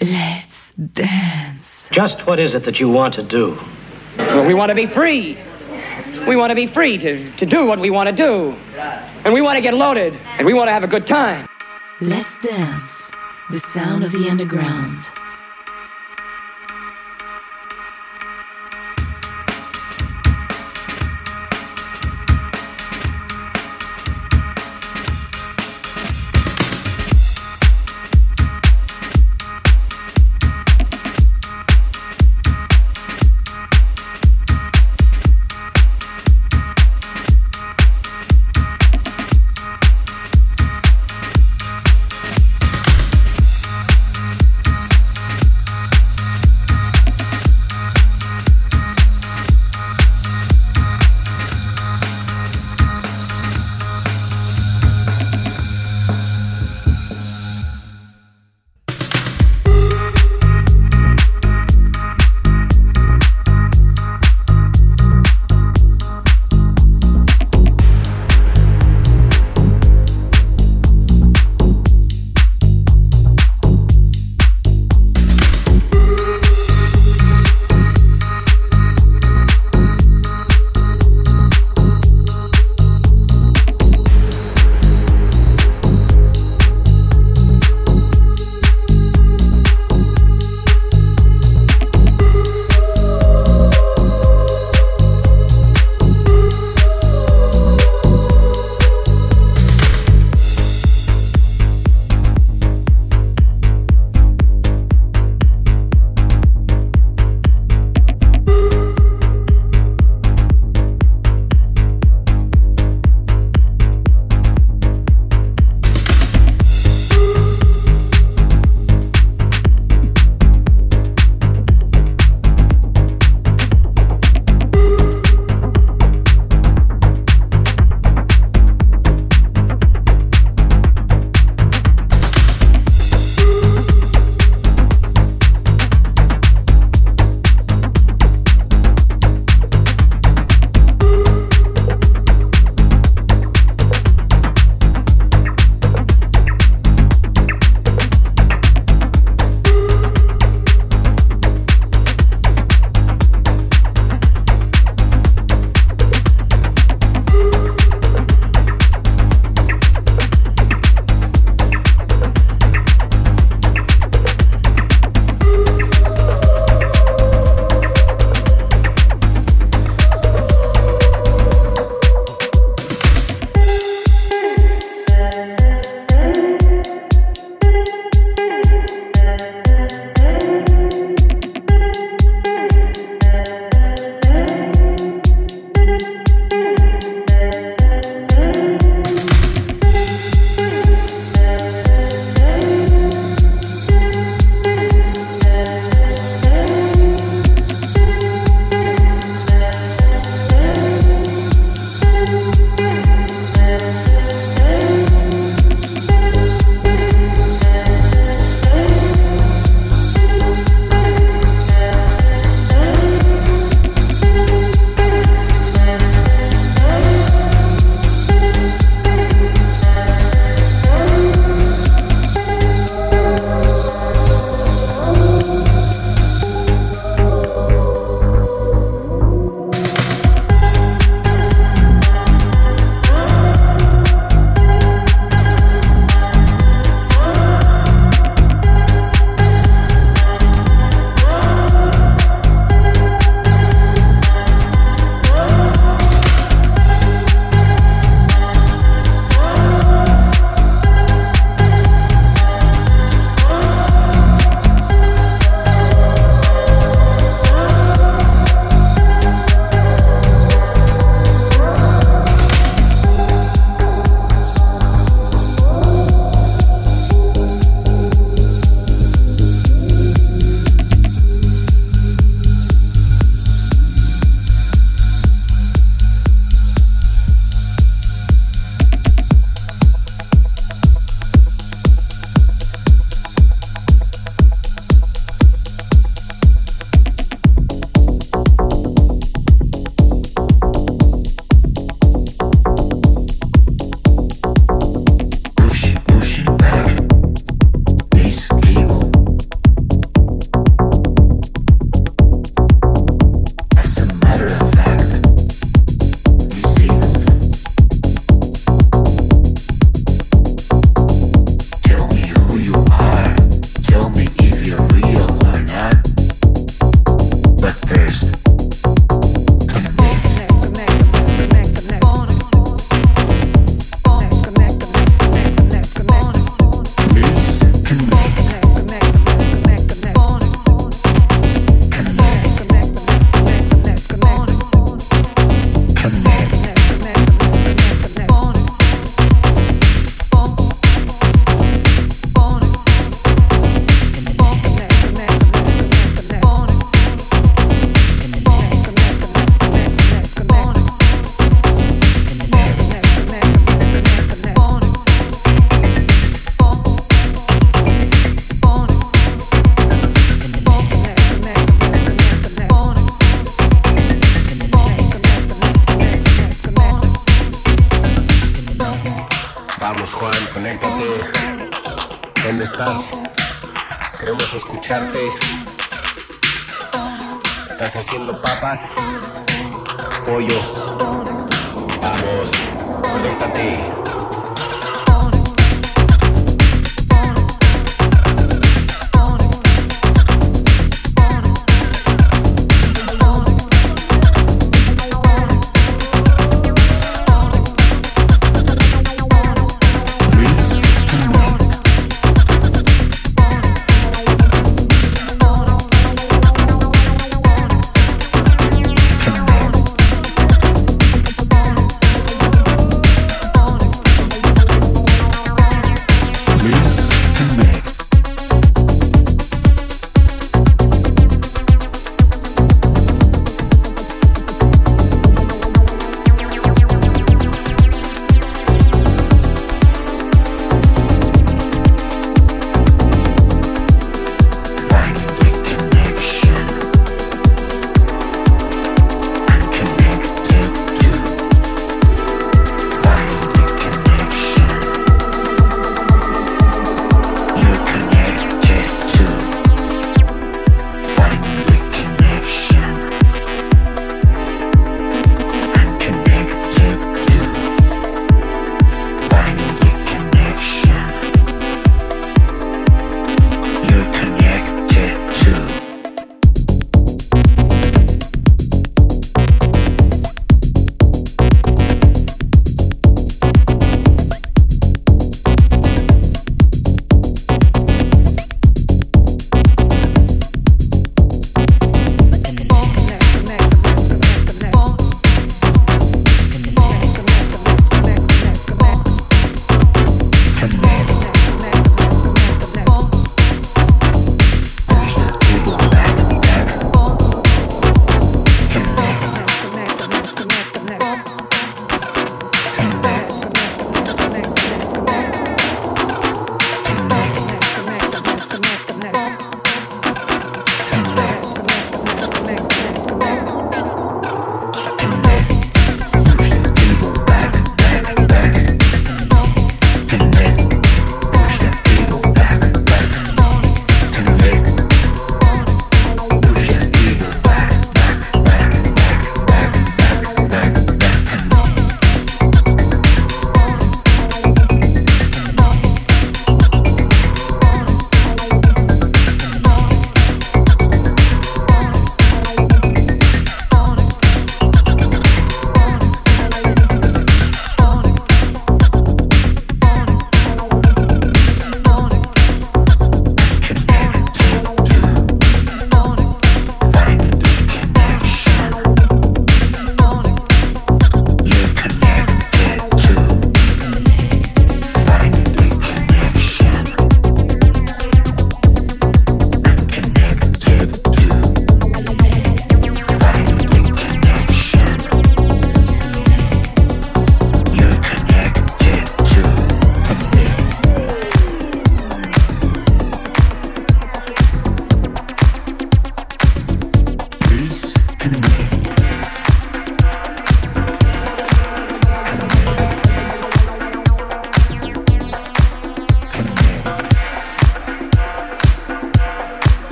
Let's dance. Just what is it that you want to do? Well, we want to be free. We want to be free to, to do what we want to do. And we want to get loaded. And we want to have a good time. Let's dance. The sound of the underground.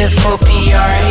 here for PR.